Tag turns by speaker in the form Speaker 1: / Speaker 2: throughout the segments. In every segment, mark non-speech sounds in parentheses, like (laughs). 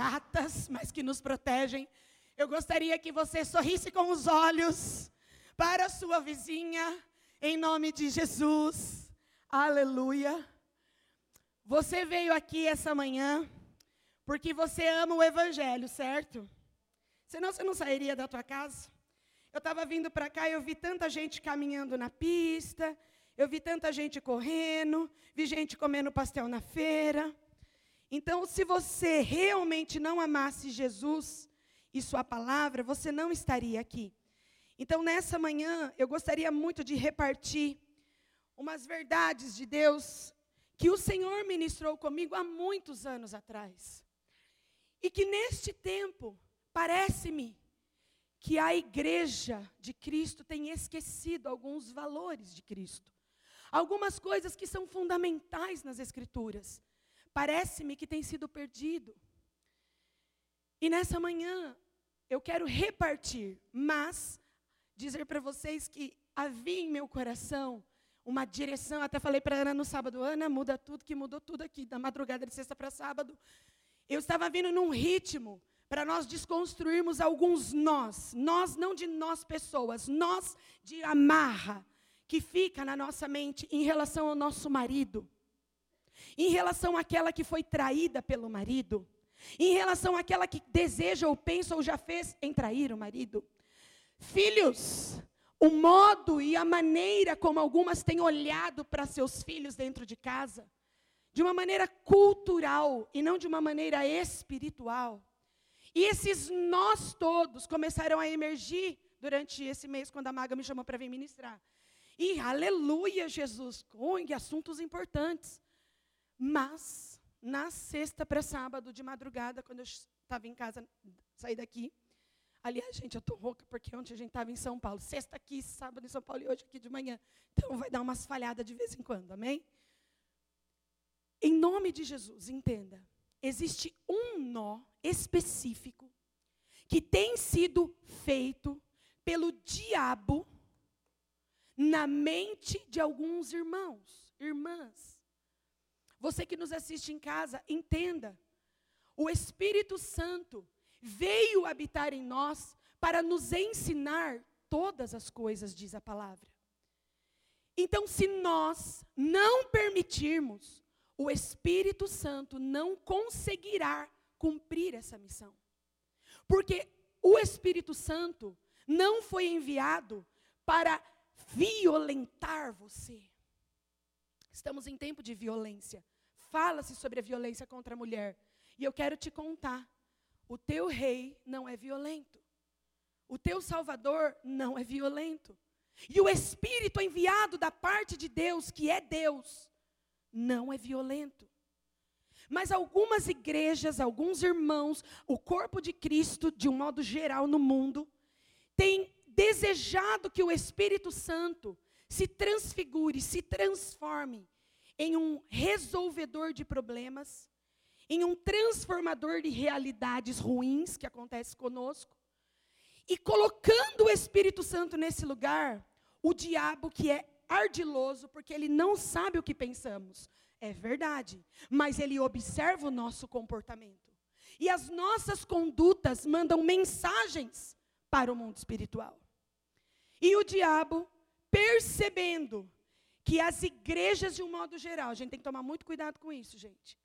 Speaker 1: chatas, mas que nos protegem. Eu gostaria que você sorrisse com os olhos para a sua vizinha, em nome de Jesus. Aleluia. Você veio aqui essa manhã porque você ama o Evangelho, certo? Senão você não sairia da tua casa. Eu estava vindo para cá e eu vi tanta gente caminhando na pista, eu vi tanta gente correndo, vi gente comendo pastel na feira. Então, se você realmente não amasse Jesus e Sua palavra, você não estaria aqui. Então, nessa manhã, eu gostaria muito de repartir umas verdades de Deus que o Senhor ministrou comigo há muitos anos atrás. E que neste tempo, parece-me que a igreja de Cristo tem esquecido alguns valores de Cristo. Algumas coisas que são fundamentais nas Escrituras. Parece-me que tem sido perdido. E nessa manhã, eu quero repartir, mas dizer para vocês que havia em meu coração uma direção. Até falei para Ana no sábado: Ana, muda tudo, que mudou tudo aqui, da madrugada de sexta para sábado. Eu estava vindo num ritmo para nós desconstruirmos alguns nós, nós não de nós pessoas, nós de amarra, que fica na nossa mente em relação ao nosso marido, em relação àquela que foi traída pelo marido, em relação àquela que deseja ou pensa ou já fez em trair o marido. Filhos, o modo e a maneira como algumas têm olhado para seus filhos dentro de casa, de uma maneira cultural e não de uma maneira espiritual. E esses nós todos começaram a emergir durante esse mês, quando a Maga me chamou para vir ministrar. E aleluia, Jesus, com assuntos importantes. Mas, na sexta para sábado, de madrugada, quando eu estava em casa, saí daqui. Aliás, gente, eu estou rouca, porque ontem a gente estava em São Paulo. Sexta aqui, sábado em São Paulo e hoje aqui de manhã. Então vai dar umas falhadas de vez em quando, amém? Em nome de Jesus, entenda. Existe um nó específico que tem sido feito pelo diabo na mente de alguns irmãos, irmãs. Você que nos assiste em casa, entenda. O Espírito Santo veio habitar em nós para nos ensinar todas as coisas, diz a palavra. Então, se nós não permitirmos, o Espírito Santo não conseguirá cumprir essa missão. Porque o Espírito Santo não foi enviado para violentar você. Estamos em tempo de violência. Fala-se sobre a violência contra a mulher. E eu quero te contar: o teu rei não é violento. O teu salvador não é violento. E o Espírito enviado da parte de Deus, que é Deus, não é violento. Mas algumas igrejas, alguns irmãos, o corpo de Cristo, de um modo geral no mundo, tem desejado que o Espírito Santo se transfigure, se transforme em um resolvedor de problemas, em um transformador de realidades ruins que acontece conosco. E colocando o Espírito Santo nesse lugar, o diabo que é ardiloso, porque ele não sabe o que pensamos. É verdade, mas ele observa o nosso comportamento. E as nossas condutas mandam mensagens para o mundo espiritual. E o diabo, percebendo que as igrejas, de um modo geral, a gente tem que tomar muito cuidado com isso, gente,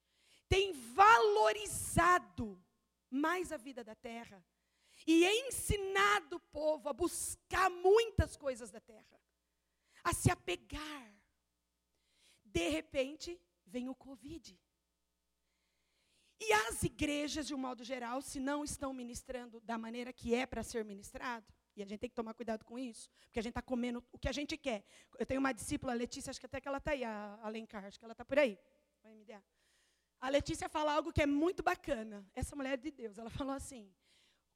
Speaker 1: tem valorizado mais a vida da terra e ensinado o povo a buscar muitas coisas da terra, a se apegar. De repente, vem o Covid. E as igrejas, de um modo geral, se não estão ministrando da maneira que é para ser ministrado, e a gente tem que tomar cuidado com isso, porque a gente está comendo o que a gente quer. Eu tenho uma discípula, a Letícia, acho que até que ela está aí, a Alencar, acho que ela está por aí. Vai me dar. A Letícia fala algo que é muito bacana. Essa mulher de Deus. Ela falou assim: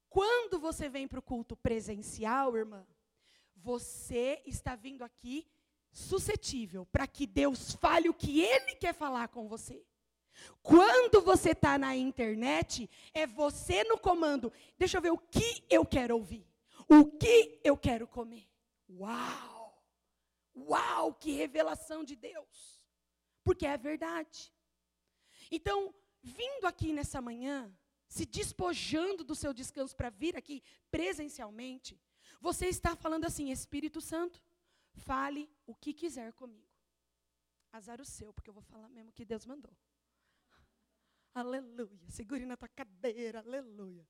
Speaker 1: quando você vem para o culto presencial, irmã, você está vindo aqui suscetível para que Deus fale o que Ele quer falar com você. Quando você está na internet, é você no comando. Deixa eu ver o que eu quero ouvir. O que eu quero comer? Uau! Uau, que revelação de Deus! Porque é verdade. Então, vindo aqui nessa manhã, se despojando do seu descanso para vir aqui presencialmente, você está falando assim: Espírito Santo, fale o que quiser comigo. Azar o seu, porque eu vou falar mesmo o que Deus mandou. Aleluia. Segure na tua cadeira, aleluia.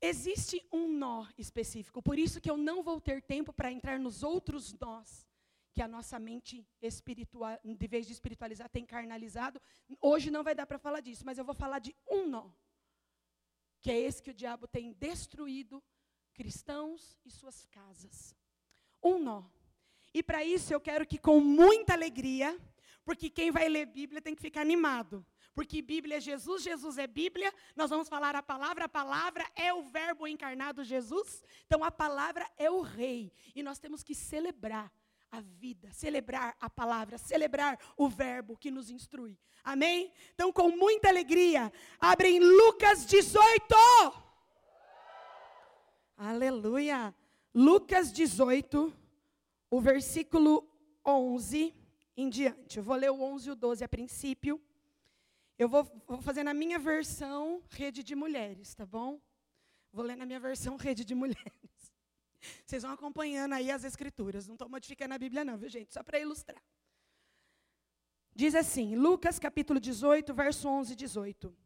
Speaker 1: Existe um nó específico, por isso que eu não vou ter tempo para entrar nos outros nós que a nossa mente espiritual, de vez de espiritualizar, tem carnalizado. Hoje não vai dar para falar disso, mas eu vou falar de um nó, que é esse que o diabo tem destruído cristãos e suas casas. Um nó. E para isso eu quero que com muita alegria, porque quem vai ler Bíblia tem que ficar animado. Porque Bíblia é Jesus, Jesus é Bíblia, nós vamos falar a palavra, a palavra é o Verbo encarnado Jesus, então a palavra é o Rei, e nós temos que celebrar a vida, celebrar a palavra, celebrar o Verbo que nos instrui. Amém? Então, com muita alegria, abrem Lucas 18. Aleluia. Lucas 18, o versículo 11 em diante. Eu vou ler o 11 e o 12 a princípio. Eu vou, vou fazer na minha versão rede de mulheres, tá bom? Vou ler na minha versão rede de mulheres. Vocês vão acompanhando aí as escrituras. Não estou modificando a Bíblia, não, viu, gente? Só para ilustrar. Diz assim, Lucas capítulo 18, verso 11 e 18.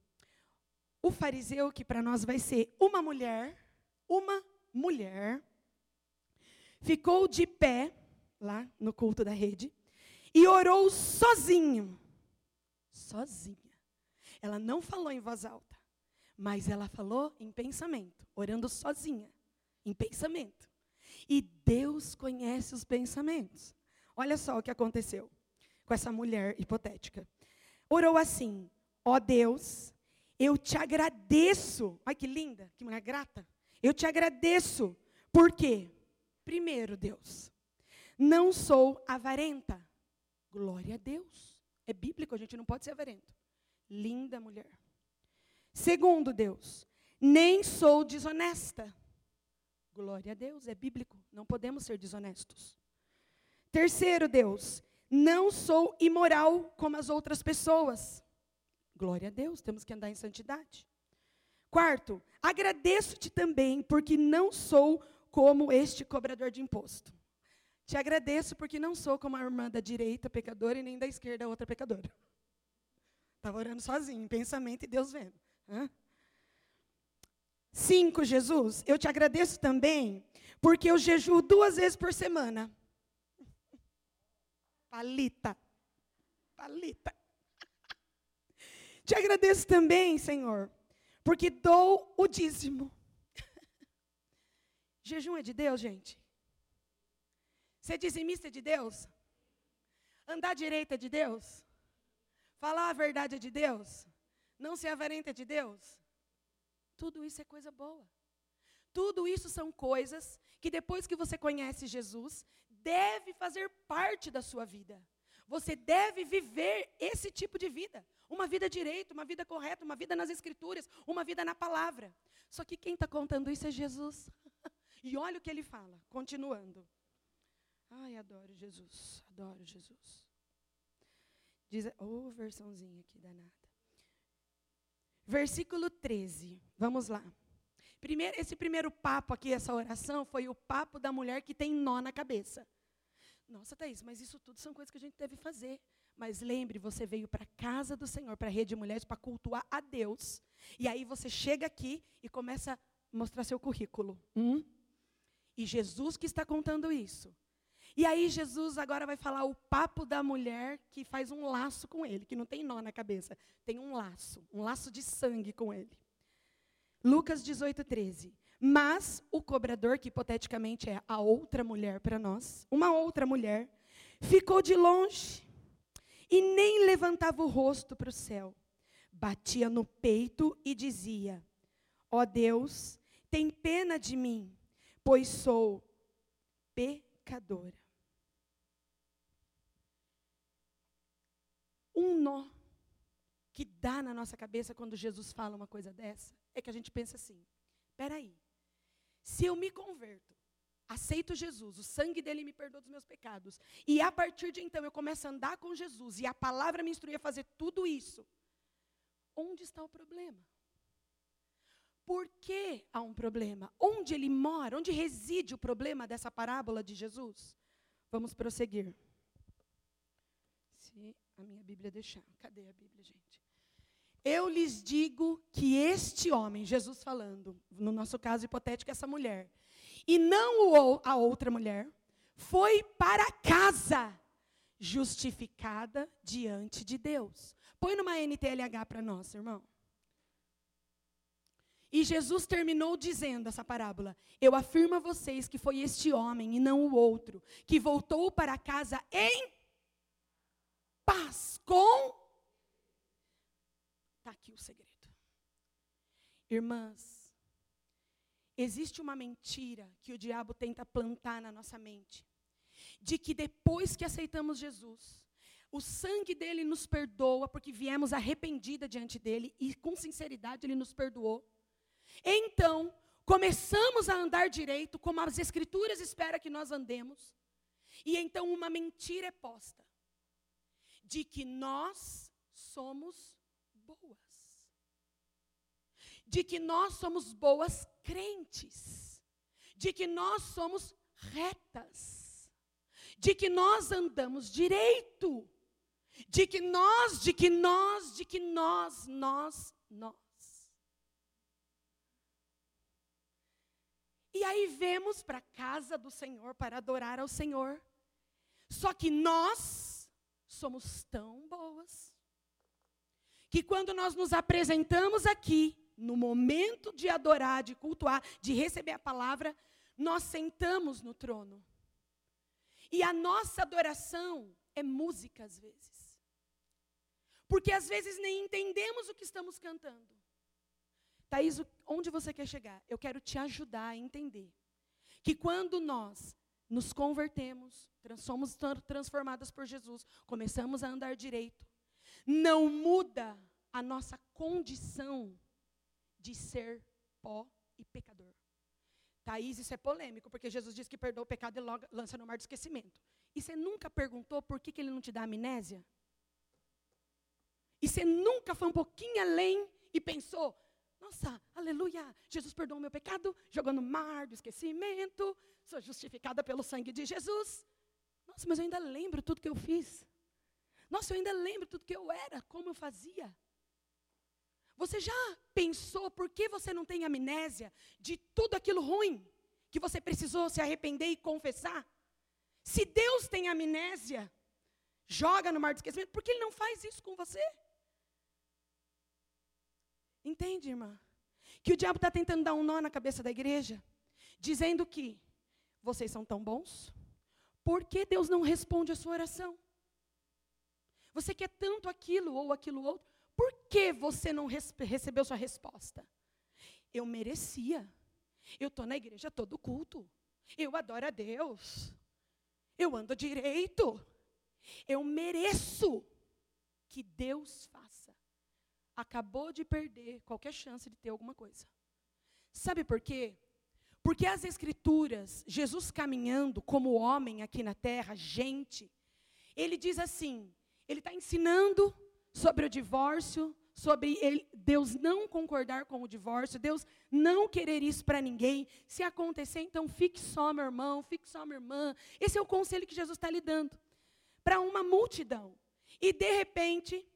Speaker 1: O fariseu, que para nós vai ser uma mulher, uma mulher, ficou de pé, lá no culto da rede, e orou sozinho. Sozinha. Ela não falou em voz alta, mas ela falou em pensamento, orando sozinha, em pensamento. E Deus conhece os pensamentos. Olha só o que aconteceu com essa mulher hipotética. Orou assim: Ó oh Deus, eu te agradeço. Olha que linda, que mulher grata. Eu te agradeço. Por quê? Primeiro, Deus, não sou avarenta. Glória a Deus. É bíblico, a gente não pode ser avarento. Linda mulher. Segundo Deus, nem sou desonesta. Glória a Deus, é bíblico, não podemos ser desonestos. Terceiro Deus, não sou imoral como as outras pessoas. Glória a Deus, temos que andar em santidade. Quarto, agradeço-te também porque não sou como este cobrador de imposto. Te agradeço porque não sou como a irmã da direita pecadora e nem da esquerda outra pecadora. Estava orando sozinho, em pensamento e Deus vendo. Hã? Cinco, Jesus, eu te agradeço também, porque eu jejuo duas vezes por semana. Palita. Palita. Te agradeço também, Senhor, porque dou o dízimo. (laughs) Jejum é de Deus, gente? Ser dizimista é de Deus? Andar direita é de Deus? Falar a verdade é de Deus? Não ser avarenta é de Deus? Tudo isso é coisa boa. Tudo isso são coisas que depois que você conhece Jesus, deve fazer parte da sua vida. Você deve viver esse tipo de vida. Uma vida direita, uma vida correta, uma vida nas escrituras, uma vida na palavra. Só que quem está contando isso é Jesus. (laughs) e olha o que ele fala, continuando. Ai, adoro Jesus, adoro Jesus. Diz, oh, versãozinha aqui danada. Versículo 13. Vamos lá. Primeiro, esse primeiro papo aqui, essa oração, foi o papo da mulher que tem nó na cabeça. Nossa, Thaís, mas isso tudo são coisas que a gente deve fazer. Mas lembre, você veio para a casa do Senhor, para a rede de mulheres, para cultuar a Deus. E aí você chega aqui e começa a mostrar seu currículo. Hum? E Jesus que está contando isso. E aí Jesus agora vai falar o papo da mulher que faz um laço com ele, que não tem nó na cabeça, tem um laço, um laço de sangue com ele. Lucas 18, 13. Mas o cobrador, que hipoteticamente é a outra mulher para nós, uma outra mulher, ficou de longe e nem levantava o rosto para o céu. Batia no peito e dizia: Ó oh Deus, tem pena de mim, pois sou pecadora. Um nó que dá na nossa cabeça quando Jesus fala uma coisa dessa é que a gente pensa assim: peraí, se eu me converto, aceito Jesus, o sangue dele me perdoa dos meus pecados, e a partir de então eu começo a andar com Jesus e a palavra me instrui a fazer tudo isso, onde está o problema? Por que há um problema? Onde ele mora? Onde reside o problema dessa parábola de Jesus? Vamos prosseguir. Se a minha Bíblia deixar. Cadê a Bíblia, gente? Eu lhes digo que este homem, Jesus falando, no nosso caso hipotético, essa mulher, e não a outra mulher, foi para casa justificada diante de Deus. Põe numa NTLH para nós, irmão. E Jesus terminou dizendo essa parábola: Eu afirmo a vocês que foi este homem e não o outro, que voltou para casa em paz com. Está aqui o segredo. Irmãs, existe uma mentira que o diabo tenta plantar na nossa mente, de que depois que aceitamos Jesus, o sangue dele nos perdoa, porque viemos arrependida diante dele e com sinceridade ele nos perdoou. Então, começamos a andar direito, como as Escrituras esperam que nós andemos. E então uma mentira é posta de que nós somos boas. De que nós somos boas crentes. De que nós somos retas. De que nós andamos direito. De que nós, de que nós, de que nós, nós, nós. E aí vemos para a casa do Senhor para adorar ao Senhor. Só que nós somos tão boas que quando nós nos apresentamos aqui, no momento de adorar, de cultuar, de receber a palavra, nós sentamos no trono. E a nossa adoração é música às vezes. Porque às vezes nem entendemos o que estamos cantando. Thaís, onde você quer chegar? Eu quero te ajudar a entender que quando nós nos convertemos, somos transformadas por Jesus, começamos a andar direito, não muda a nossa condição de ser pó e pecador. Thaís, isso é polêmico, porque Jesus diz que perdoa o pecado e logo lança no mar do esquecimento. E você nunca perguntou por que, que ele não te dá amnésia? E você nunca foi um pouquinho além e pensou, nossa, aleluia, Jesus perdoou meu pecado, jogou no mar do esquecimento, sou justificada pelo sangue de Jesus. Nossa, mas eu ainda lembro tudo que eu fiz. Nossa, eu ainda lembro tudo que eu era, como eu fazia. Você já pensou por que você não tem amnésia de tudo aquilo ruim que você precisou se arrepender e confessar? Se Deus tem amnésia, joga no mar do esquecimento, por que Ele não faz isso com você? Entende, irmã? Que o diabo está tentando dar um nó na cabeça da igreja, dizendo que vocês são tão bons, por que Deus não responde a sua oração? Você quer tanto aquilo ou aquilo outro, por que você não recebeu sua resposta? Eu merecia. Eu estou na igreja todo culto. Eu adoro a Deus. Eu ando direito. Eu mereço que Deus faça acabou de perder qualquer chance de ter alguma coisa. Sabe por quê? Porque as Escrituras, Jesus caminhando como homem aqui na terra, gente, ele diz assim: ele está ensinando sobre o divórcio, sobre ele, Deus não concordar com o divórcio, Deus não querer isso para ninguém. Se acontecer, então fique só, meu irmão, fique só, minha irmã. Esse é o conselho que Jesus está lhe dando para uma multidão. E de repente,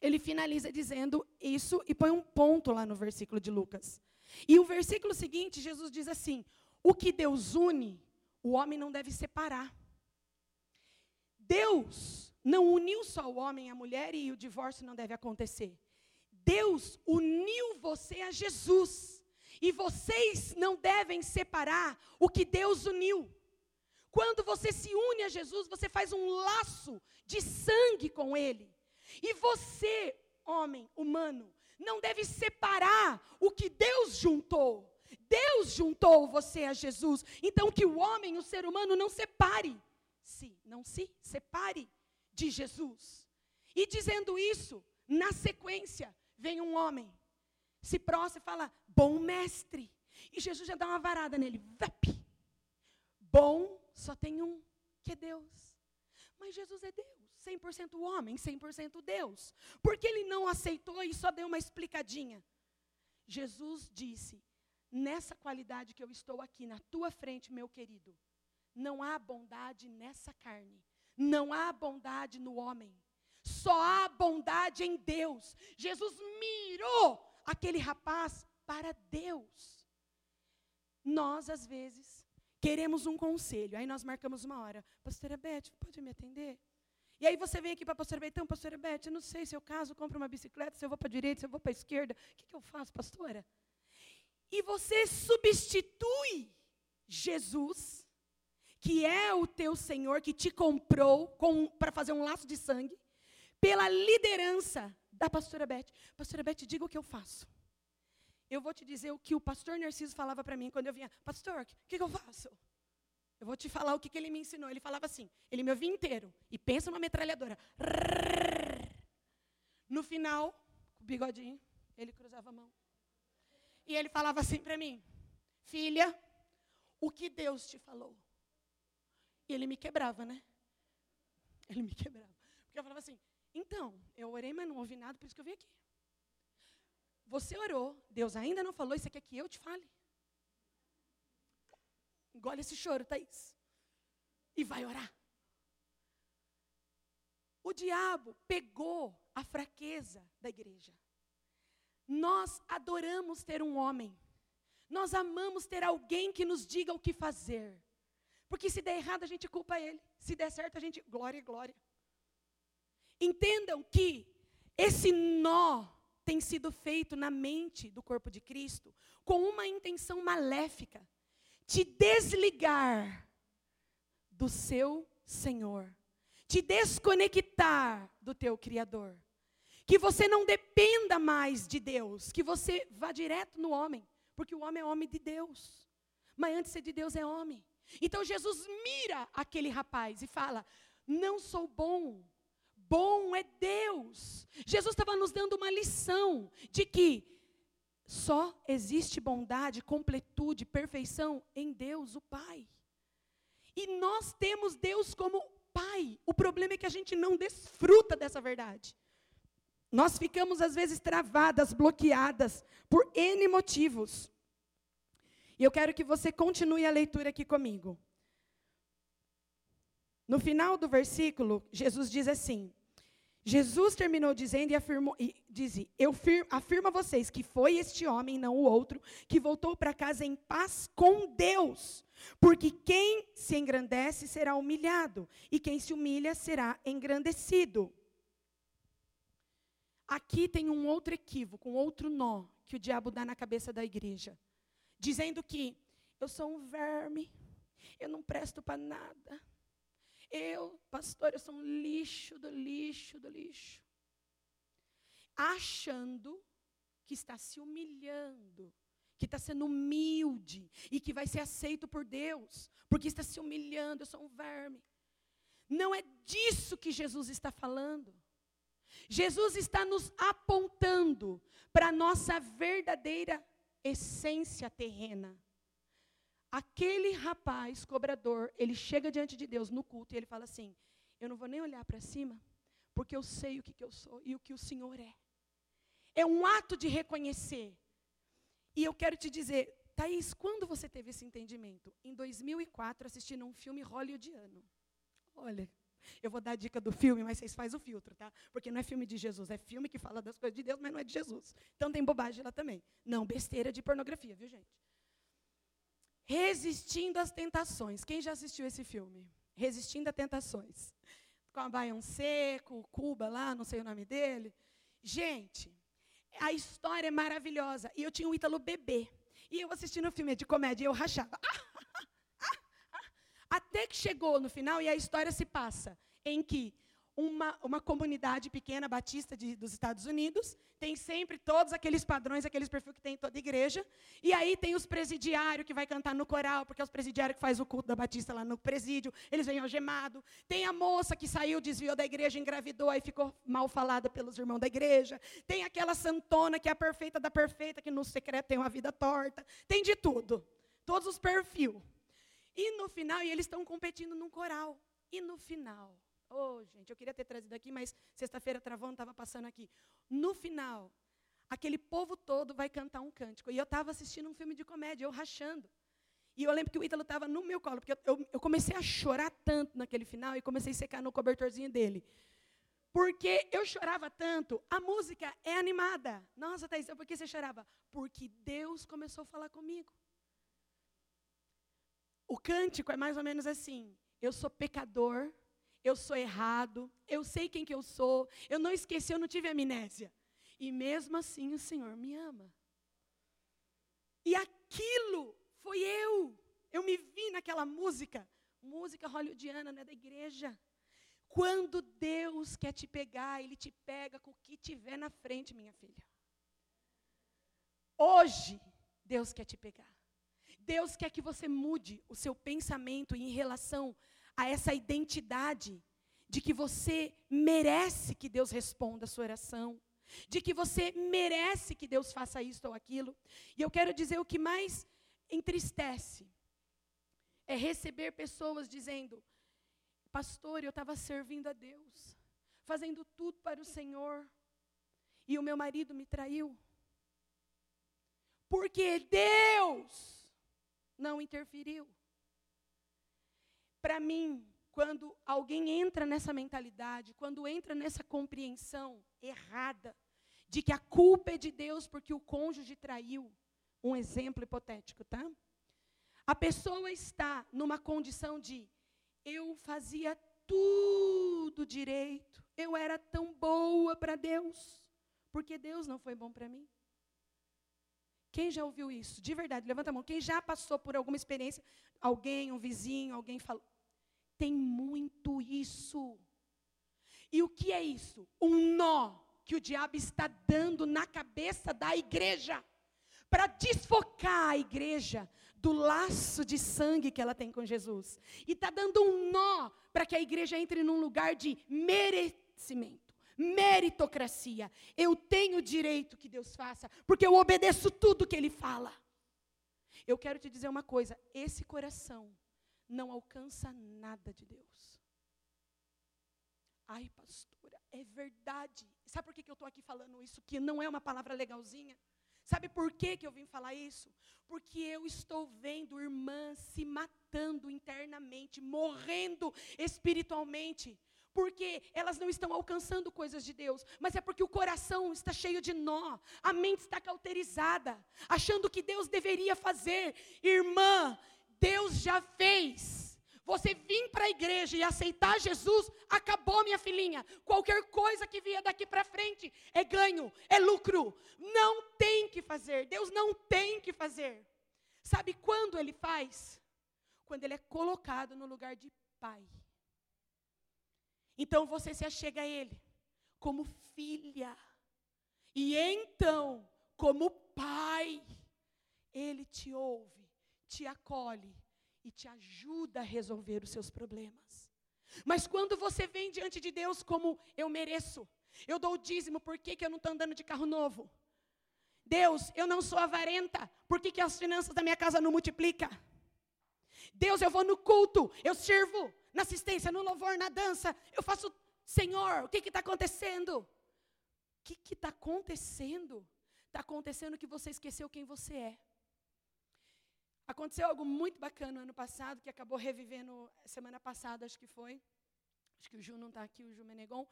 Speaker 1: ele finaliza dizendo isso e põe um ponto lá no versículo de Lucas. E o versículo seguinte, Jesus diz assim: O que Deus une, o homem não deve separar. Deus não uniu só o homem e a mulher e o divórcio não deve acontecer. Deus uniu você a Jesus. E vocês não devem separar o que Deus uniu. Quando você se une a Jesus, você faz um laço de sangue com Ele. E você, homem humano, não deve separar o que Deus juntou. Deus juntou você a Jesus. Então que o homem, o ser humano, não separe. Se, não se separe de Jesus. E dizendo isso, na sequência, vem um homem, se prostra e fala: Bom mestre. E Jesus já dá uma varada nele. Vep. Bom só tem um, que é Deus. Mas Jesus é Deus. 100% homem, 100% Deus. Porque ele não aceitou e só deu uma explicadinha. Jesus disse: nessa qualidade que eu estou aqui na tua frente, meu querido, não há bondade nessa carne, não há bondade no homem, só há bondade em Deus. Jesus mirou aquele rapaz para Deus. Nós, às vezes, queremos um conselho, aí nós marcamos uma hora. Pastora Beth, pode me atender? E aí você vem aqui para a pastora Beth, então, pastora Beth, eu não sei se eu caso, compro uma bicicleta, se eu vou para a direita, se eu vou para a esquerda, o que, que eu faço, pastora? E você substitui Jesus, que é o teu Senhor, que te comprou para fazer um laço de sangue, pela liderança da pastora Beth. Pastora Beth, diga o que eu faço. Eu vou te dizer o que o pastor Narciso falava para mim quando eu vinha. Pastor, o que, que, eu faço? Eu vou te falar o que, que ele me ensinou. Ele falava assim, ele me ouvia inteiro. E pensa numa metralhadora. No final, com o bigodinho, ele cruzava a mão. E ele falava assim para mim: Filha, o que Deus te falou? E ele me quebrava, né? Ele me quebrava. Porque eu falava assim: Então, eu orei, mas não ouvi nada, por isso que eu vim aqui. Você orou, Deus ainda não falou, isso aqui é que eu te fale. Engole esse choro, Thaís. E vai orar. O diabo pegou a fraqueza da igreja. Nós adoramos ter um homem. Nós amamos ter alguém que nos diga o que fazer. Porque se der errado, a gente culpa ele. Se der certo, a gente. Glória, glória. Entendam que esse nó tem sido feito na mente do corpo de Cristo com uma intenção maléfica te desligar do seu Senhor, te desconectar do teu Criador que você não dependa mais de Deus, que você vá direto no homem, porque o homem é homem de Deus. Mas antes de ser de Deus é homem. Então Jesus mira aquele rapaz e fala: Não sou bom, bom é Deus. Jesus estava nos dando uma lição de que só existe bondade, completude, perfeição em Deus, o Pai. E nós temos Deus como Pai. O problema é que a gente não desfruta dessa verdade. Nós ficamos, às vezes, travadas, bloqueadas, por N motivos. E eu quero que você continue a leitura aqui comigo. No final do versículo, Jesus diz assim: Jesus terminou dizendo e afirmou, e diz, eu afirmo a vocês que foi este homem, não o outro, que voltou para casa em paz com Deus. Porque quem se engrandece será humilhado, e quem se humilha será engrandecido. Aqui tem um outro equívoco, um outro nó que o diabo dá na cabeça da igreja, dizendo que eu sou um verme, eu não presto para nada. Eu, pastor, eu sou um lixo do lixo do lixo. Achando que está se humilhando, que está sendo humilde e que vai ser aceito por Deus, porque está se humilhando, eu sou um verme. Não é disso que Jesus está falando. Jesus está nos apontando para a nossa verdadeira essência terrena. Aquele rapaz cobrador, ele chega diante de Deus no culto e ele fala assim: Eu não vou nem olhar para cima, porque eu sei o que, que eu sou e o que o Senhor é. É um ato de reconhecer. E eu quero te dizer, Thaís, quando você teve esse entendimento? Em 2004, assistindo um filme hollywoodiano. Olha, eu vou dar a dica do filme, mas vocês fazem o filtro, tá? Porque não é filme de Jesus, é filme que fala das coisas de Deus, mas não é de Jesus. Então tem bobagem lá também. Não, besteira de pornografia, viu, gente? Resistindo às tentações. Quem já assistiu esse filme? Resistindo às tentações. Com a Beyoncé, com o Cuba lá, não sei o nome dele. Gente, a história é maravilhosa. E eu tinha o Ítalo bebê. E eu assistindo o filme de comédia e eu rachava. Ah! Até que chegou no final e a história se passa em que uma, uma comunidade pequena batista de, dos Estados Unidos tem sempre todos aqueles padrões, aqueles perfis que tem em toda igreja. E aí tem os presidiários que vai cantar no coral, porque é os presidiários que faz o culto da batista lá no presídio, eles vêm algemados. Tem a moça que saiu, desviou da igreja, engravidou, aí ficou mal falada pelos irmãos da igreja. Tem aquela santona que é a perfeita da perfeita, que no secreto tem uma vida torta. Tem de tudo. Todos os perfis. E no final, e eles estão competindo num coral. E no final, oh gente, eu queria ter trazido aqui, mas sexta-feira travou, não estava passando aqui. No final, aquele povo todo vai cantar um cântico. E eu estava assistindo um filme de comédia, eu rachando. E eu lembro que o Ítalo estava no meu colo, porque eu, eu, eu, comecei a chorar tanto naquele final e comecei a secar no cobertorzinho dele. Porque eu chorava tanto, a música é animada. Nossa, Thaís, por que você chorava? Porque Deus começou a falar comigo. O cântico é mais ou menos assim: eu sou pecador, eu sou errado, eu sei quem que eu sou, eu não esqueci, eu não tive amnésia. E mesmo assim o Senhor me ama. E aquilo foi eu. Eu me vi naquela música. Música hollywoodiana, não é da igreja. Quando Deus quer te pegar, Ele te pega com o que tiver na frente, minha filha. Hoje, Deus quer te pegar. Deus quer que você mude o seu pensamento em relação a essa identidade de que você merece que Deus responda a sua oração, de que você merece que Deus faça isso ou aquilo. E eu quero dizer o que mais entristece é receber pessoas dizendo: Pastor, eu estava servindo a Deus, fazendo tudo para o Senhor, e o meu marido me traiu. Porque Deus não interferiu. Para mim, quando alguém entra nessa mentalidade, quando entra nessa compreensão errada de que a culpa é de Deus porque o cônjuge traiu, um exemplo hipotético, tá? A pessoa está numa condição de eu fazia tudo direito, eu era tão boa para Deus, porque Deus não foi bom para mim. Quem já ouviu isso? De verdade, levanta a mão. Quem já passou por alguma experiência? Alguém, um vizinho, alguém falou. Tem muito isso. E o que é isso? Um nó que o diabo está dando na cabeça da igreja para desfocar a igreja do laço de sangue que ela tem com Jesus. E está dando um nó para que a igreja entre num lugar de merecimento, meritocracia. Eu tenho direito que Deus faça, porque eu obedeço tudo que Ele fala. Eu quero te dizer uma coisa: esse coração não alcança nada de Deus. Ai, pastora, é verdade. Sabe por que eu estou aqui falando isso? Que não é uma palavra legalzinha? Sabe por que, que eu vim falar isso? Porque eu estou vendo irmãs se matando internamente, morrendo espiritualmente. Porque elas não estão alcançando coisas de Deus, mas é porque o coração está cheio de nó, a mente está cauterizada, achando que Deus deveria fazer. Irmã, Deus já fez. Você vir para a igreja e aceitar Jesus, acabou, minha filhinha. Qualquer coisa que vier daqui para frente é ganho, é lucro. Não tem que fazer. Deus não tem que fazer. Sabe quando ele faz? Quando ele é colocado no lugar de pai. Então você se achega a ele como filha. E então, como pai, ele te ouve, te acolhe e te ajuda a resolver os seus problemas. Mas quando você vem diante de Deus como eu mereço, eu dou o dízimo, por que, que eu não estou andando de carro novo? Deus, eu não sou avarenta, por que, que as finanças da minha casa não multiplicam? Deus, eu vou no culto, eu sirvo na assistência, no louvor, na dança, eu faço, Senhor, o que está acontecendo? O que está acontecendo? Está acontecendo que você esqueceu quem você é. Aconteceu algo muito bacana no ano passado, que acabou revivendo semana passada, acho que foi. Acho que o Ju não está aqui, o Ju Menegon.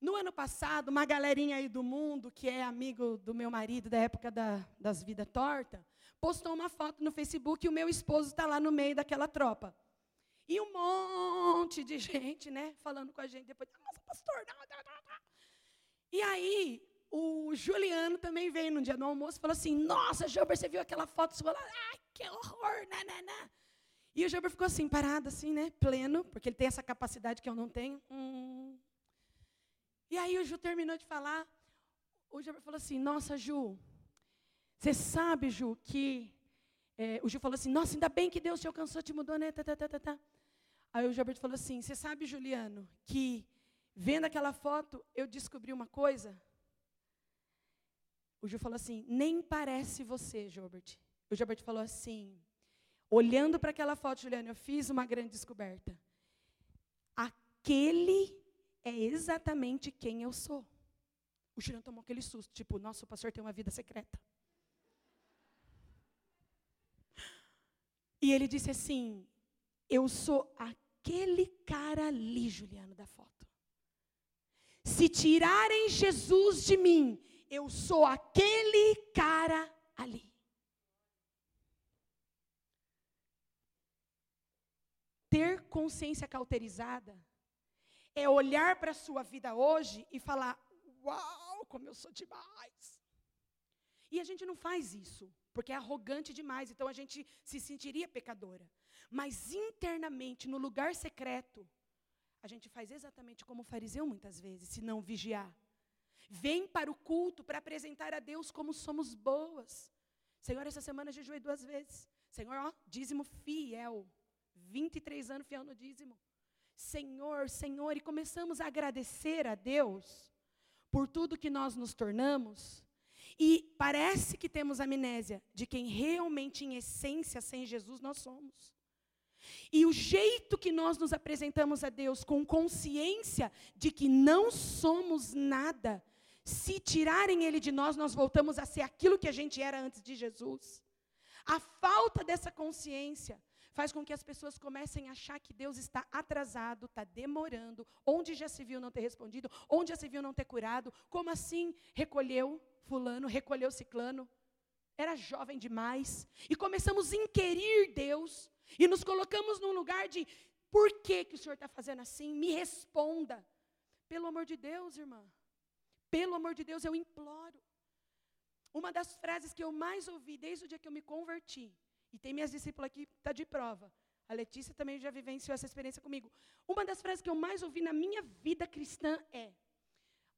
Speaker 1: No ano passado, uma galerinha aí do mundo, que é amigo do meu marido da época da, das vidas torta, postou uma foto no Facebook e o meu esposo está lá no meio daquela tropa. E um monte de (laughs) gente, né, falando com a gente depois, nossa, pastor, não, não, não, não. E aí, o Juliano também veio no dia do almoço e falou assim: Nossa, Gilbert, você viu aquela foto sua lá? Ai, que horror, nanana. E o Gilbert ficou assim, parado, assim, né? Pleno, porque ele tem essa capacidade que eu não tenho. Hum. E aí o Ju terminou de falar. O Gilbert falou assim: Nossa, Ju, você sabe, Ju, que. É, o Ju falou assim: Nossa, ainda bem que Deus te alcançou, te mudou, né? Tá, tá, tá, tá, tá. Aí o Gilbert falou assim: Você sabe, Juliano, que vendo aquela foto eu descobri uma coisa? O Ju falou assim: nem parece você, Gilbert. O Gilbert falou assim: olhando para aquela foto, Juliana, eu fiz uma grande descoberta. Aquele é exatamente quem eu sou. O Juliano tomou aquele susto, tipo, nossa, o pastor tem uma vida secreta. E ele disse assim: Eu sou aquele cara ali, Juliano, da foto. Se tirarem Jesus de mim, eu sou aquele cara ali. Ter consciência cauterizada é olhar para a sua vida hoje e falar: Uau, como eu sou demais. E a gente não faz isso, porque é arrogante demais, então a gente se sentiria pecadora. Mas internamente, no lugar secreto, a gente faz exatamente como o fariseu muitas vezes, se não vigiar. Vem para o culto para apresentar a Deus como somos boas. Senhor, essa semana jejuei duas vezes. Senhor, ó, dízimo fiel. 23 anos fiel no dízimo. Senhor, Senhor, e começamos a agradecer a Deus por tudo que nós nos tornamos. E parece que temos amnésia de quem realmente, em essência, sem Jesus, nós somos. E o jeito que nós nos apresentamos a Deus com consciência de que não somos nada, se tirarem Ele de nós, nós voltamos a ser aquilo que a gente era antes de Jesus. A falta dessa consciência faz com que as pessoas comecem a achar que Deus está atrasado, está demorando, onde já se viu não ter respondido, onde já se viu não ter curado, como assim? Recolheu fulano, recolheu ciclano, era jovem demais, e começamos a inquirir Deus, e nos colocamos num lugar de, por que, que o Senhor está fazendo assim? Me responda. Pelo amor de Deus, irmã, pelo amor de Deus, eu imploro. Uma das frases que eu mais ouvi desde o dia que eu me converti, e tem minhas discípulas aqui, está de prova. A Letícia também já vivenciou essa experiência comigo. Uma das frases que eu mais ouvi na minha vida cristã é: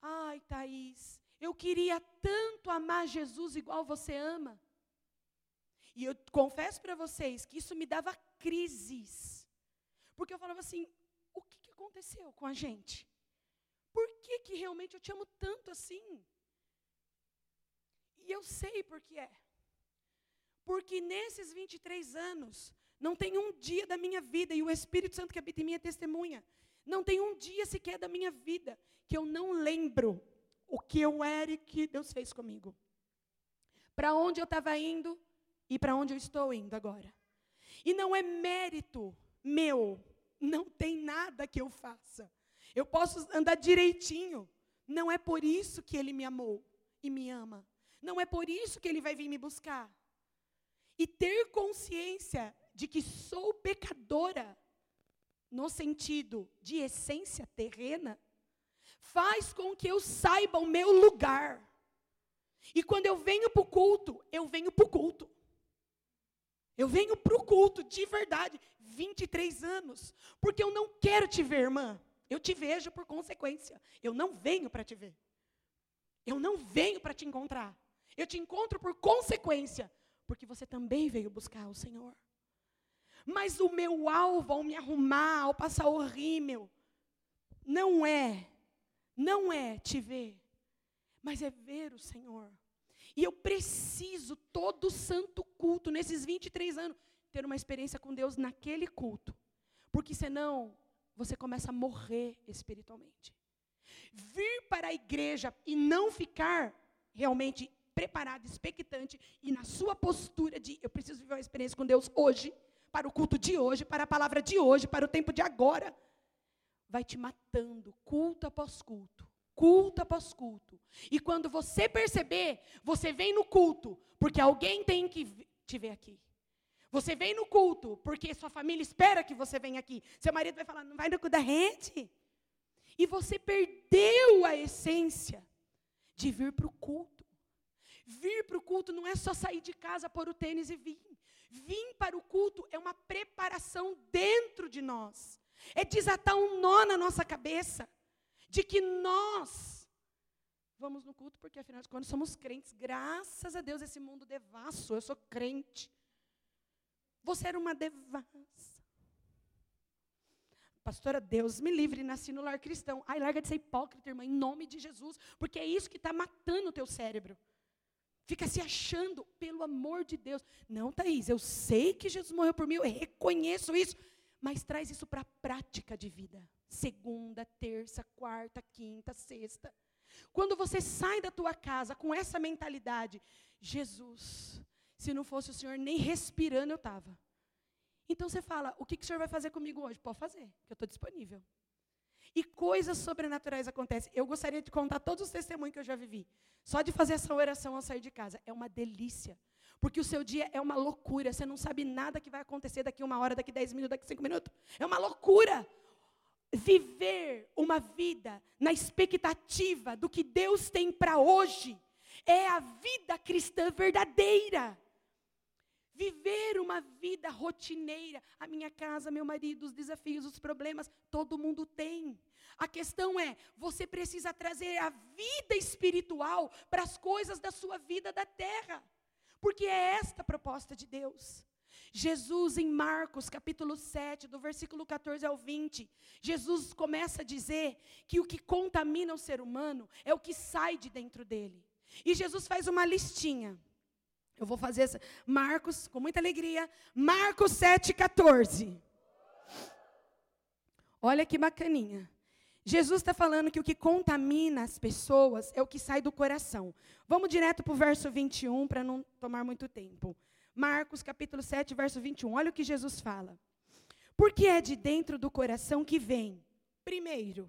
Speaker 1: Ai, Thaís, eu queria tanto amar Jesus igual você ama. E eu confesso para vocês que isso me dava crises. Porque eu falava assim: o que, que aconteceu com a gente? Por que, que realmente eu te amo tanto assim? E eu sei por que é. Porque nesses 23 anos, não tem um dia da minha vida, e o Espírito Santo que habita em mim é testemunha, não tem um dia sequer da minha vida que eu não lembro o que eu era e que Deus fez comigo. Para onde eu estava indo e para onde eu estou indo agora. E não é mérito meu, não tem nada que eu faça. Eu posso andar direitinho. Não é por isso que ele me amou e me ama. Não é por isso que ele vai vir me buscar. E ter consciência de que sou pecadora, no sentido de essência terrena, faz com que eu saiba o meu lugar. E quando eu venho para o culto, eu venho para o culto. Eu venho para o culto, de verdade, 23 anos, porque eu não quero te ver, irmã. Eu te vejo por consequência. Eu não venho para te ver. Eu não venho para te encontrar. Eu te encontro por consequência, porque você também veio buscar o Senhor. Mas o meu alvo ao me arrumar, ao passar o rímel, não é, não é te ver, mas é ver o Senhor. E eu preciso, todo santo culto, nesses 23 anos, ter uma experiência com Deus naquele culto. Porque senão, você começa a morrer espiritualmente. Vir para a igreja e não ficar realmente preparado, expectante e na sua postura de eu preciso viver uma experiência com Deus hoje, para o culto de hoje, para a palavra de hoje, para o tempo de agora, vai te matando culto após culto, culto após culto. E quando você perceber, você vem no culto, porque alguém tem que te ver aqui. Você vem no culto, porque sua família espera que você venha aqui. Seu marido vai falar, não vai no culto da rede. E você perdeu a essência de vir para o culto. Vir para o culto não é só sair de casa, pôr o tênis e vir. Vir para o culto é uma preparação dentro de nós. É desatar um nó na nossa cabeça de que nós vamos no culto porque afinal de contas somos crentes. Graças a Deus esse mundo devasso, eu sou crente. Você era uma devassa. Pastora, Deus me livre, nasci no lar cristão. Ai, larga de ser hipócrita, irmã, em nome de Jesus, porque é isso que está matando o teu cérebro. Fica se achando, pelo amor de Deus. Não, Thaís, eu sei que Jesus morreu por mim, eu reconheço isso, mas traz isso para a prática de vida. Segunda, terça, quarta, quinta, sexta. Quando você sai da tua casa com essa mentalidade, Jesus, se não fosse o Senhor nem respirando eu estava. Então você fala, o que, que o Senhor vai fazer comigo hoje? Pode fazer, que eu estou disponível. E coisas sobrenaturais acontecem. Eu gostaria de contar todos os testemunhos que eu já vivi. Só de fazer essa oração ao sair de casa. É uma delícia. Porque o seu dia é uma loucura. Você não sabe nada que vai acontecer daqui uma hora, daqui dez minutos, daqui cinco minutos. É uma loucura. Viver uma vida na expectativa do que Deus tem para hoje é a vida cristã verdadeira. Viver uma vida rotineira. A minha casa, meu marido, os desafios, os problemas, todo mundo tem. A questão é, você precisa trazer a vida espiritual para as coisas da sua vida da terra. Porque é esta a proposta de Deus. Jesus, em Marcos, capítulo 7, do versículo 14 ao 20, Jesus começa a dizer que o que contamina o ser humano é o que sai de dentro dele. E Jesus faz uma listinha. Eu vou fazer essa. Marcos, com muita alegria. Marcos 7, 14. Olha que bacaninha. Jesus está falando que o que contamina as pessoas é o que sai do coração. Vamos direto para o verso 21, para não tomar muito tempo. Marcos, capítulo 7, verso 21. Olha o que Jesus fala. Porque é de dentro do coração que vem, primeiro,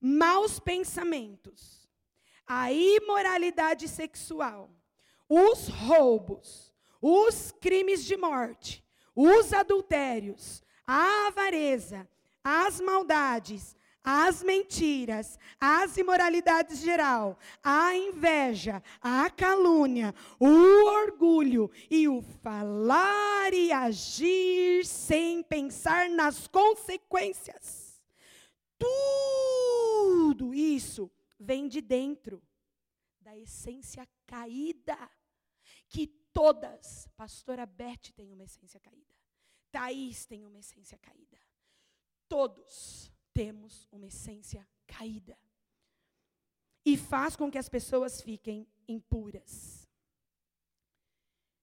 Speaker 1: maus pensamentos, a imoralidade sexual, os roubos, os crimes de morte, os adultérios, a avareza, as maldades, as mentiras, as imoralidades geral, a inveja, a calúnia, o orgulho e o falar e agir sem pensar nas consequências. Tudo isso vem de dentro da essência caída que todas, pastora Beth tem uma essência caída, Thaís tem uma essência caída, todos temos uma essência caída. E faz com que as pessoas fiquem impuras.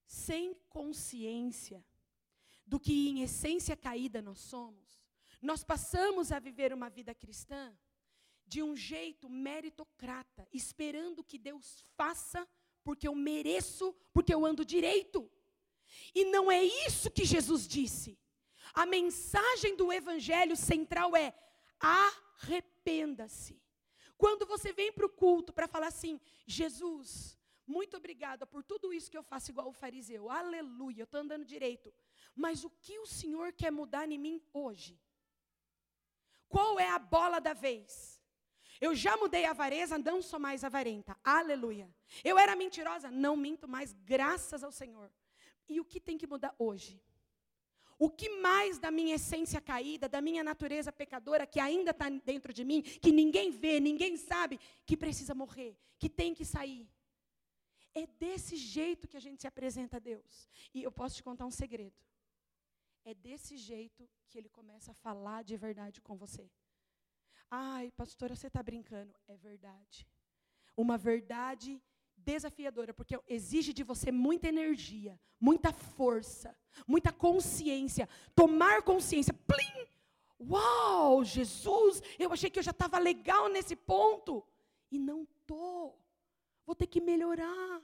Speaker 1: Sem consciência do que em essência caída nós somos, nós passamos a viver uma vida cristã de um jeito meritocrata, esperando que Deus faça porque eu mereço, porque eu ando direito. E não é isso que Jesus disse. A mensagem do evangelho central é: arrependa-se. Quando você vem para o culto para falar assim, Jesus, muito obrigada por tudo isso que eu faço igual o fariseu, aleluia, eu estou andando direito. Mas o que o Senhor quer mudar em mim hoje? Qual é a bola da vez? Eu já mudei a avareza, não sou mais avarenta. Aleluia. Eu era mentirosa, não minto mais, graças ao Senhor. E o que tem que mudar hoje? O que mais da minha essência caída, da minha natureza pecadora, que ainda está dentro de mim, que ninguém vê, ninguém sabe, que precisa morrer, que tem que sair? É desse jeito que a gente se apresenta a Deus. E eu posso te contar um segredo. É desse jeito que Ele começa a falar de verdade com você. Ai, pastora, você está brincando. É verdade. Uma verdade desafiadora, porque exige de você muita energia, muita força, muita consciência. Tomar consciência. Plim! Uau, Jesus, eu achei que eu já estava legal nesse ponto. E não estou. Vou ter que melhorar.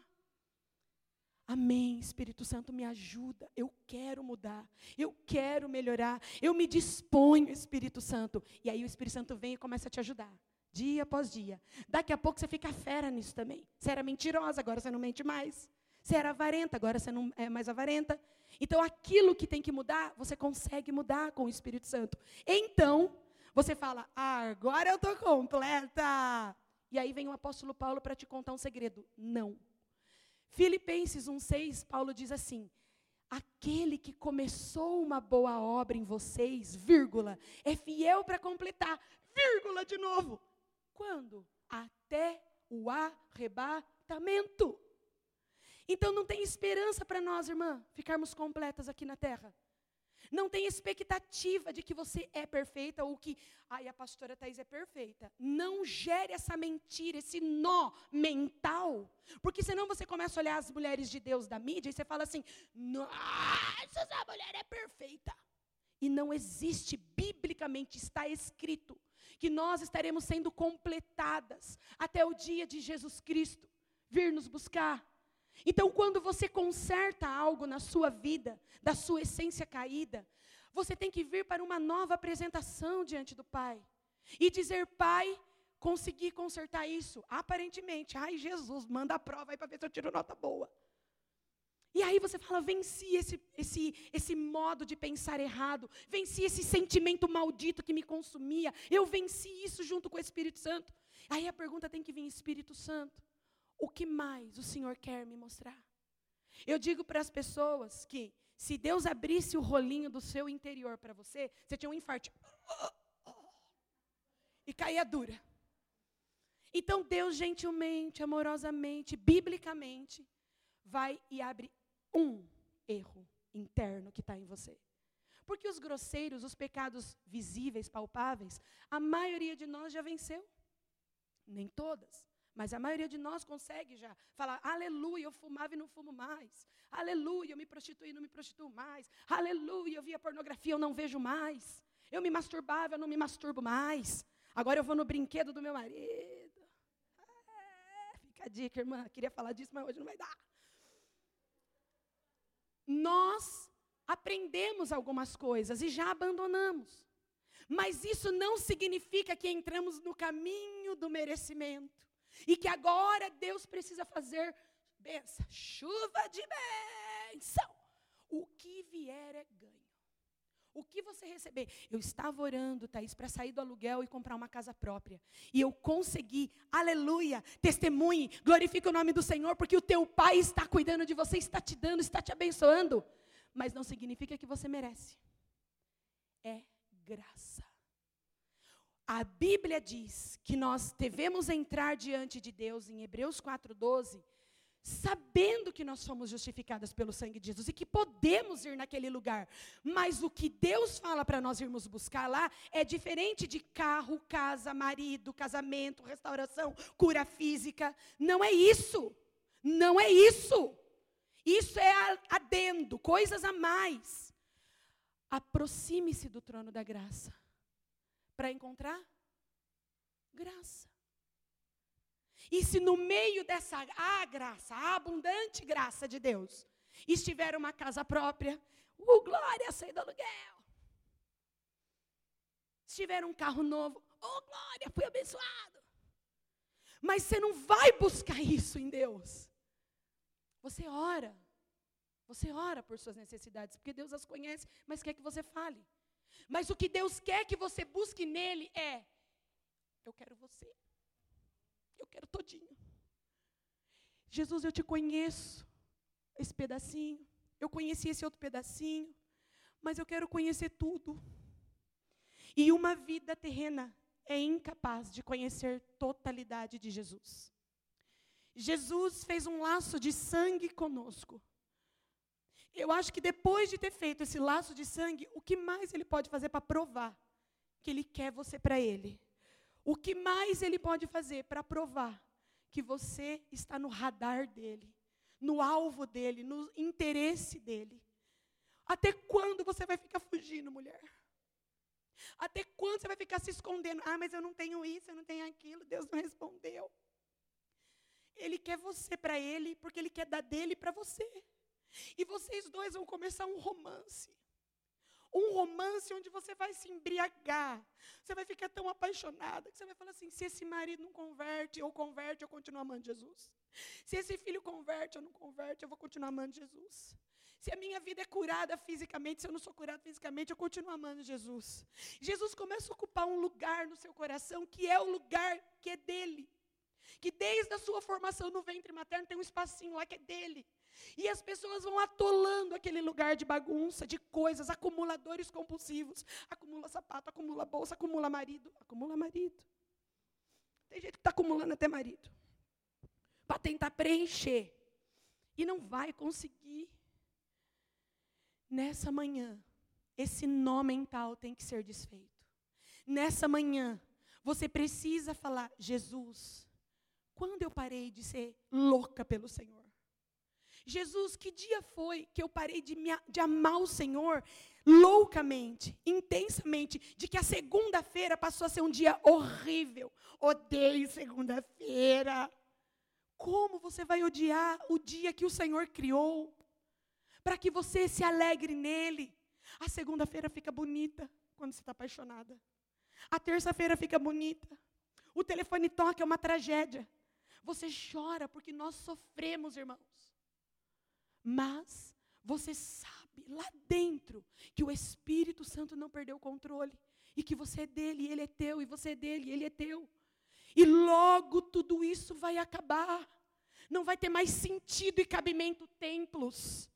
Speaker 1: Amém, Espírito Santo, me ajuda. Eu quero mudar. Eu quero melhorar. Eu me disponho, Espírito Santo. E aí o Espírito Santo vem e começa a te ajudar. Dia após dia. Daqui a pouco você fica fera nisso também. Você era mentirosa, agora você não mente mais. Você era avarenta, agora você não é mais avarenta. Então aquilo que tem que mudar, você consegue mudar com o Espírito Santo. Então, você fala: ah, agora eu estou completa. E aí vem o apóstolo Paulo para te contar um segredo. Não. Filipenses 1,6, Paulo diz assim: aquele que começou uma boa obra em vocês, vírgula, é fiel para completar, vírgula de novo. Quando? Até o arrebatamento. Então não tem esperança para nós, irmã, ficarmos completas aqui na terra. Não tem expectativa de que você é perfeita ou que, ai, a pastora Thais é perfeita. Não gere essa mentira, esse nó mental. Porque senão você começa a olhar as mulheres de Deus da mídia e você fala assim: nossa, essa mulher é perfeita. E não existe, biblicamente está escrito, que nós estaremos sendo completadas até o dia de Jesus Cristo vir nos buscar. Então, quando você conserta algo na sua vida, da sua essência caída, você tem que vir para uma nova apresentação diante do Pai e dizer: Pai, consegui consertar isso. Aparentemente, ai Jesus, manda a prova aí para ver se eu tiro nota boa. E aí você fala, venci esse, esse, esse modo de pensar errado, venci esse sentimento maldito que me consumia, eu venci isso junto com o Espírito Santo. Aí a pergunta tem que vir, Espírito Santo, o que mais o Senhor quer me mostrar? Eu digo para as pessoas que se Deus abrisse o rolinho do seu interior para você, você tinha um infarto. E caía dura. Então Deus gentilmente, amorosamente, biblicamente, vai e abre um erro interno que está em você. Porque os grosseiros, os pecados visíveis, palpáveis, a maioria de nós já venceu. Nem todas, mas a maioria de nós consegue já falar: aleluia, eu fumava e não fumo mais. Aleluia, eu me prostituí e não me prostituo mais. Aleluia, eu via pornografia, eu não vejo mais. Eu me masturbava, eu não me masturbo mais. Agora eu vou no brinquedo do meu marido. É, fica a dica, irmã. Queria falar disso, mas hoje não vai dar nós aprendemos algumas coisas e já abandonamos. Mas isso não significa que entramos no caminho do merecimento e que agora Deus precisa fazer benção, chuva de bênção. O que vier é ganho. O que você receber? Eu estava orando, Thaís, para sair do aluguel e comprar uma casa própria. E eu consegui, aleluia, testemunhe, glorifique o nome do Senhor, porque o teu Pai está cuidando de você, está te dando, está te abençoando. Mas não significa que você merece. É graça. A Bíblia diz que nós devemos entrar diante de Deus em Hebreus 4,12 sabendo que nós somos justificadas pelo sangue de Jesus e que podemos ir naquele lugar. Mas o que Deus fala para nós irmos buscar lá é diferente de carro, casa, marido, casamento, restauração, cura física. Não é isso. Não é isso. Isso é adendo, coisas a mais. Aproxime-se do trono da graça para encontrar graça. E se no meio dessa a graça, a abundante graça de Deus, estiver uma casa própria, uh, glória, saí do aluguel. Se tiver um carro novo, oh glória, fui abençoado. Mas você não vai buscar isso em Deus. Você ora. Você ora por suas necessidades, porque Deus as conhece, mas quer que você fale. Mas o que Deus quer que você busque nele é: eu quero você. Eu quero todinho. Jesus, eu te conheço. Esse pedacinho. Eu conheci esse outro pedacinho. Mas eu quero conhecer tudo. E uma vida terrena é incapaz de conhecer totalidade de Jesus. Jesus fez um laço de sangue conosco. Eu acho que depois de ter feito esse laço de sangue, o que mais ele pode fazer para provar que ele quer você para ele? O que mais ele pode fazer para provar que você está no radar dele, no alvo dele, no interesse dele? Até quando você vai ficar fugindo, mulher? Até quando você vai ficar se escondendo? Ah, mas eu não tenho isso, eu não tenho aquilo, Deus não respondeu. Ele quer você para ele, porque ele quer dar dele para você. E vocês dois vão começar um romance. Um romance onde você vai se embriagar. Você vai ficar tão apaixonada que você vai falar assim: se esse marido não converte, ou converte, eu continuo amando Jesus. Se esse filho converte ou não converte, eu vou continuar amando Jesus. Se a minha vida é curada fisicamente, se eu não sou curada fisicamente, eu continuo amando Jesus. Jesus começa a ocupar um lugar no seu coração que é o lugar que é dele. Que desde a sua formação no ventre materno tem um espacinho lá que é dele. E as pessoas vão atolando aquele lugar de bagunça, de coisas, acumuladores compulsivos. Acumula sapato, acumula bolsa, acumula marido. Acumula marido. Tem gente que está acumulando até marido. Para tentar preencher. E não vai conseguir. Nessa manhã, esse nó mental tem que ser desfeito. Nessa manhã, você precisa falar: Jesus, quando eu parei de ser louca pelo Senhor? Jesus, que dia foi que eu parei de, me, de amar o Senhor loucamente, intensamente, de que a segunda-feira passou a ser um dia horrível. Odeio segunda-feira. Como você vai odiar o dia que o Senhor criou? Para que você se alegre nele. A segunda-feira fica bonita quando você está apaixonada. A terça-feira fica bonita. O telefone toca, é uma tragédia. Você chora porque nós sofremos, irmãos. Mas você sabe lá dentro que o Espírito Santo não perdeu o controle e que você é dele, ele é teu, e você é dele, ele é teu. E logo tudo isso vai acabar. Não vai ter mais sentido e cabimento templos.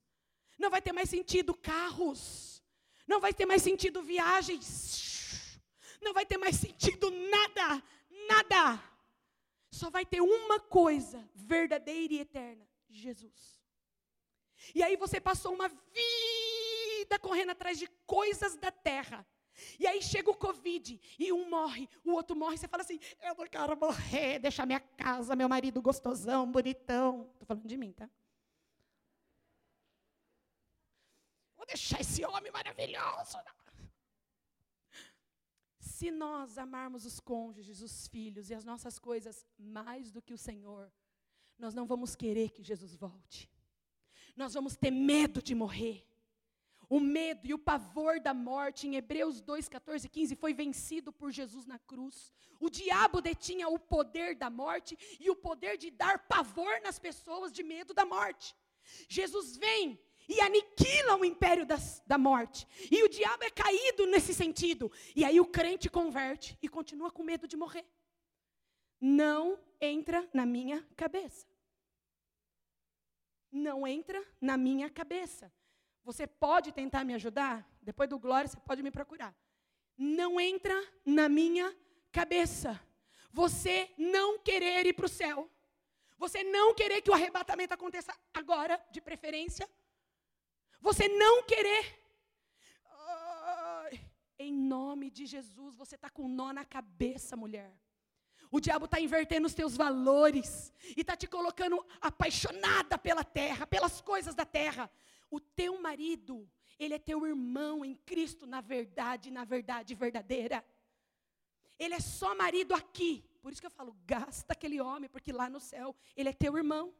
Speaker 1: Não vai ter mais sentido carros. Não vai ter mais sentido viagens. Não vai ter mais sentido nada, nada. Só vai ter uma coisa verdadeira e eterna: Jesus. E aí você passou uma vida correndo atrás de coisas da terra. E aí chega o Covid e um morre, o outro morre. Você fala assim: Eu não quero morrer, deixar minha casa, meu marido gostosão, bonitão. Estou falando de mim, tá? Vou deixar esse homem maravilhoso. Se nós amarmos os cônjuges, os filhos e as nossas coisas mais do que o Senhor, nós não vamos querer que Jesus volte. Nós vamos ter medo de morrer. O medo e o pavor da morte, em Hebreus 2, 14 e 15, foi vencido por Jesus na cruz. O diabo detinha o poder da morte e o poder de dar pavor nas pessoas de medo da morte. Jesus vem e aniquila o império das, da morte. E o diabo é caído nesse sentido. E aí o crente converte e continua com medo de morrer. Não entra na minha cabeça. Não entra na minha cabeça. Você pode tentar me ajudar? Depois do glória, você pode me procurar. Não entra na minha cabeça. Você não querer ir para o céu. Você não querer que o arrebatamento aconteça agora, de preferência. Você não querer. Ai, em nome de Jesus, você está com nó na cabeça, mulher. O diabo está invertendo os teus valores e está te colocando apaixonada pela terra, pelas coisas da terra. O teu marido, ele é teu irmão em Cristo, na verdade, na verdade verdadeira. Ele é só marido aqui. Por isso que eu falo, gasta aquele homem, porque lá no céu ele é teu irmão.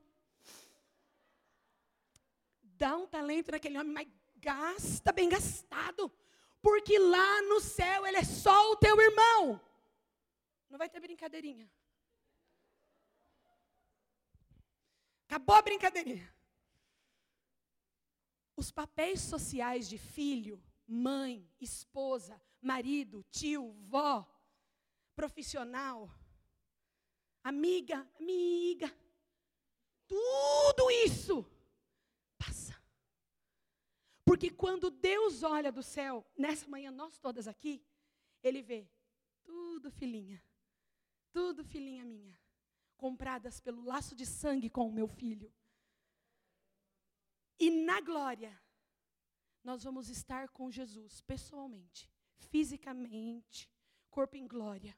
Speaker 1: Dá um talento naquele homem, mas gasta bem gastado. Porque lá no céu ele é só o teu irmão. Não vai ter brincadeirinha. Acabou a brincadeirinha. Os papéis sociais de filho, mãe, esposa, marido, tio, vó, profissional, amiga, amiga, tudo isso passa. Porque quando Deus olha do céu, nessa manhã nós todas aqui, Ele vê tudo filhinha, tudo filhinha minha, compradas pelo laço de sangue com o meu filho. E na glória, nós vamos estar com Jesus pessoalmente, fisicamente, corpo em glória.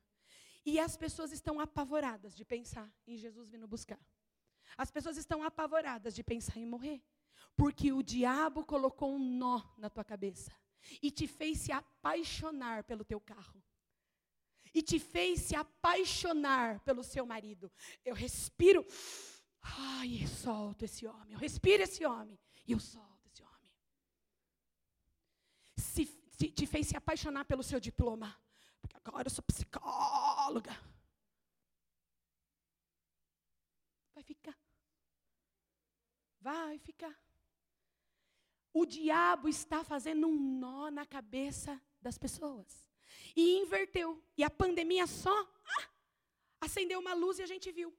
Speaker 1: E as pessoas estão apavoradas de pensar em Jesus vindo buscar. As pessoas estão apavoradas de pensar em morrer. Porque o diabo colocou um nó na tua cabeça e te fez se apaixonar pelo teu carro. E te fez se apaixonar pelo seu marido. Eu respiro, ai, solto esse homem. Eu respiro esse homem e eu solto esse homem. Se, se, te fez se apaixonar pelo seu diploma. Porque agora eu sou psicóloga. Vai ficar. Vai ficar. O diabo está fazendo um nó na cabeça das pessoas. E inverteu. E a pandemia só ah, acendeu uma luz e a gente viu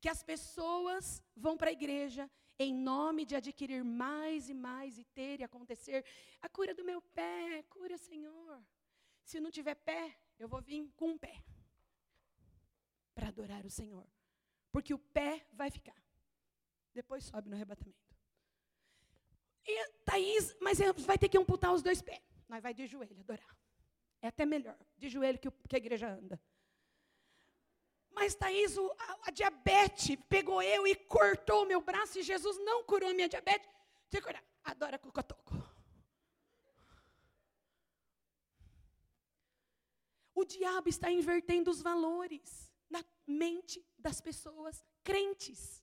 Speaker 1: que as pessoas vão para a igreja em nome de adquirir mais e mais e ter e acontecer. A cura do meu pé, cura, Senhor. Se não tiver pé, eu vou vir com um pé para adorar o Senhor. Porque o pé vai ficar. Depois sobe no arrebatamento. E Thaís, mas vai ter que amputar os dois pés. Nós vai de joelho adorar. É até melhor, de joelho que, que a igreja anda. Mas Thaís, o, a, a, diabetes pegou eu e cortou o meu braço e Jesus não curou minha diabetes. Você cura, adora cocotoco. O diabo está invertendo os valores na mente das pessoas crentes.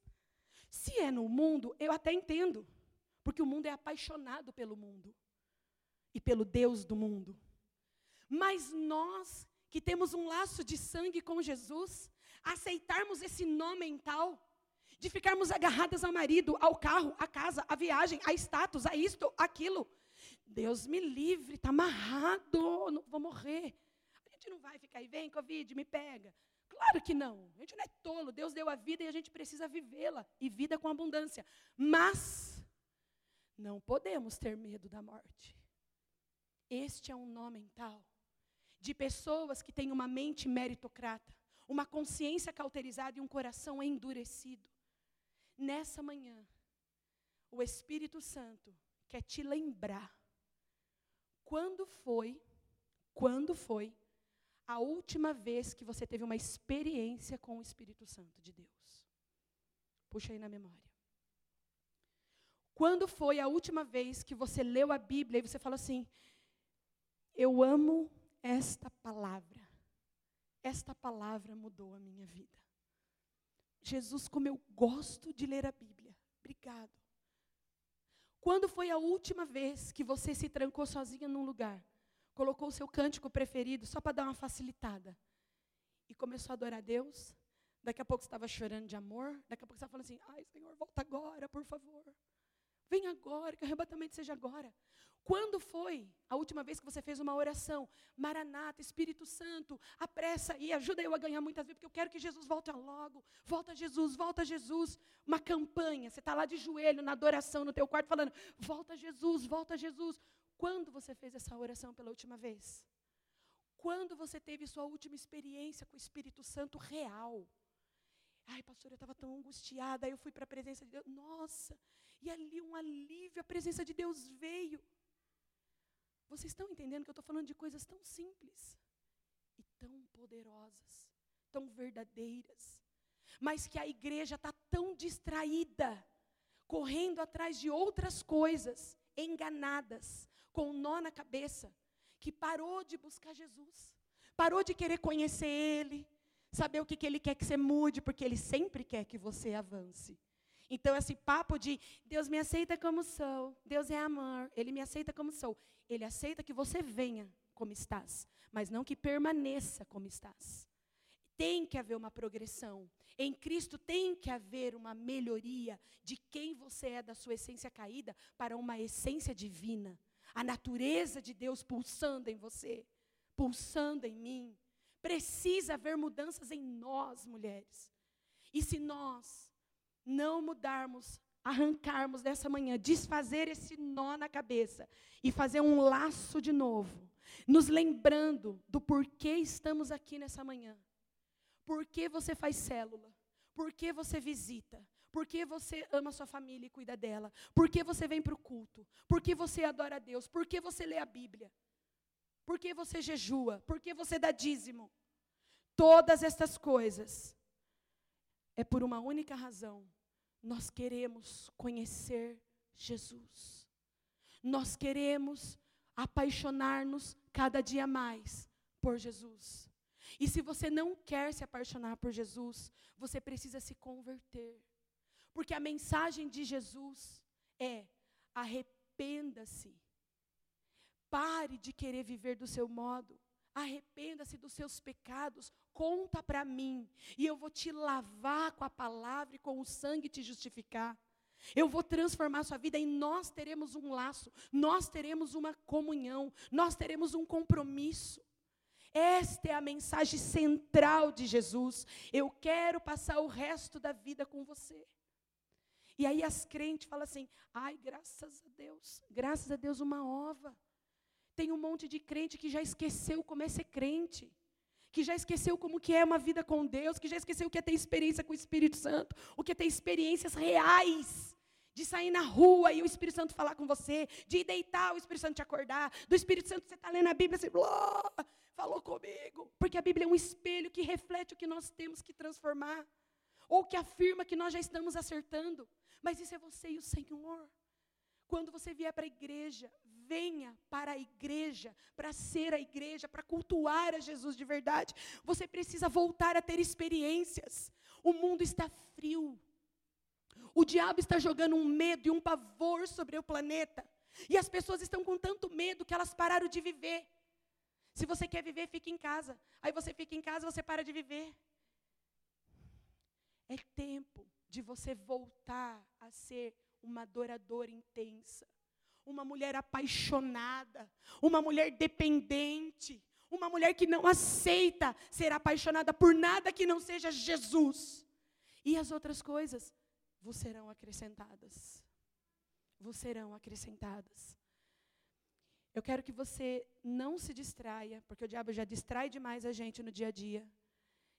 Speaker 1: Se é no mundo, eu até entendo, porque o mundo é apaixonado pelo mundo e pelo Deus do mundo. Mas nós que temos um laço de sangue com Jesus, aceitarmos esse nó mental, de ficarmos agarradas ao marido, ao carro, à casa, à viagem, a status, a isto, aquilo. Deus me livre, está amarrado, não, vou morrer. A gente não vai ficar aí, vem, Covid, me pega. Claro que não. A gente não é tolo. Deus deu a vida e a gente precisa vivê-la. E vida com abundância. Mas, não podemos ter medo da morte. Este é um nó mental de pessoas que têm uma mente meritocrata, uma consciência cauterizada e um coração endurecido. Nessa manhã, o Espírito Santo quer te lembrar quando foi, quando foi a última vez que você teve uma experiência com o Espírito Santo de Deus. Puxa aí na memória. Quando foi a última vez que você leu a Bíblia e você falou assim: Eu amo esta palavra. Esta palavra mudou a minha vida. Jesus, como eu gosto de ler a Bíblia. Obrigado. Quando foi a última vez que você se trancou sozinha num lugar, colocou o seu cântico preferido só para dar uma facilitada e começou a adorar a Deus? Daqui a pouco você estava chorando de amor, daqui a pouco você estava falando assim: ai, Senhor, volta agora, por favor. Vem agora, que o arrebatamento seja agora. Quando foi a última vez que você fez uma oração? Maranata, Espírito Santo, apressa e ajuda eu a ganhar muitas vezes, porque eu quero que Jesus volte logo. Volta Jesus, volta Jesus. Uma campanha, você está lá de joelho na adoração no teu quarto falando, volta Jesus, volta Jesus. Quando você fez essa oração pela última vez? Quando você teve sua última experiência com o Espírito Santo real? Ai, pastor, eu estava tão angustiada, aí eu fui para a presença de Deus. Nossa, e ali um alívio, a presença de Deus veio. Vocês estão entendendo que eu estou falando de coisas tão simples e tão poderosas, tão verdadeiras, mas que a igreja está tão distraída, correndo atrás de outras coisas, enganadas, com um nó na cabeça, que parou de buscar Jesus, parou de querer conhecer Ele, saber o que, que Ele quer que você mude, porque Ele sempre quer que você avance. Então, esse papo de Deus me aceita como sou, Deus é amor, Ele me aceita como sou. Ele aceita que você venha como estás, mas não que permaneça como estás. Tem que haver uma progressão. Em Cristo tem que haver uma melhoria de quem você é da sua essência caída para uma essência divina. A natureza de Deus pulsando em você, pulsando em mim. Precisa haver mudanças em nós, mulheres. E se nós não mudarmos, arrancarmos dessa manhã, desfazer esse nó na cabeça e fazer um laço de novo, nos lembrando do porquê estamos aqui nessa manhã. Por que você faz célula? Por que você visita? Por que você ama sua família e cuida dela? Por que você vem para o culto? Por que você adora a Deus? Por que você lê a Bíblia? Por que você jejua? Por que você dá dízimo? Todas estas coisas é por uma única razão nós queremos conhecer Jesus. Nós queremos apaixonar-nos cada dia mais por Jesus. E se você não quer se apaixonar por Jesus, você precisa se converter. Porque a mensagem de Jesus é: arrependa-se. Pare de querer viver do seu modo. Arrependa-se dos seus pecados, conta para mim, e eu vou te lavar com a palavra e com o sangue te justificar. Eu vou transformar a sua vida e nós teremos um laço, nós teremos uma comunhão, nós teremos um compromisso. Esta é a mensagem central de Jesus. Eu quero passar o resto da vida com você. E aí as crentes falam assim: ai, graças a Deus, graças a Deus, uma ova. Tem um monte de crente que já esqueceu como é ser crente, que já esqueceu como que é uma vida com Deus, que já esqueceu o que é ter experiência com o Espírito Santo, o que é ter experiências reais de sair na rua e o Espírito Santo falar com você, de deitar o Espírito Santo te acordar, do Espírito Santo você está lendo a Bíblia e você falou comigo. Porque a Bíblia é um espelho que reflete o que nós temos que transformar, ou que afirma que nós já estamos acertando. Mas isso é você e o Senhor. Quando você vier para a igreja, venha para a igreja, para ser a igreja, para cultuar a Jesus de verdade. Você precisa voltar a ter experiências. O mundo está frio. O diabo está jogando um medo e um pavor sobre o planeta. E as pessoas estão com tanto medo que elas pararam de viver. Se você quer viver, fique em casa. Aí você fica em casa, você para de viver. É tempo de você voltar a ser uma adoradora intensa, uma mulher apaixonada, uma mulher dependente, uma mulher que não aceita ser apaixonada por nada que não seja Jesus. E as outras coisas vos serão acrescentadas. Vos serão acrescentadas. Eu quero que você não se distraia, porque o diabo já distrai demais a gente no dia a dia.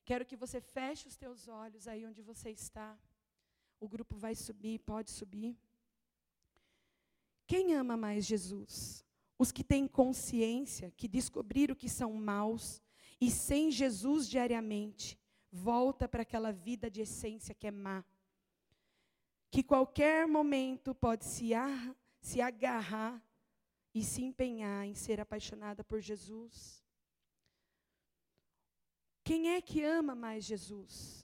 Speaker 1: Quero que você feche os teus olhos aí onde você está. O grupo vai subir, pode subir. Quem ama mais Jesus? Os que têm consciência, que descobriram que são maus e sem Jesus diariamente, volta para aquela vida de essência que é má que qualquer momento pode se, ar, se agarrar e se empenhar em ser apaixonada por Jesus. Quem é que ama mais Jesus?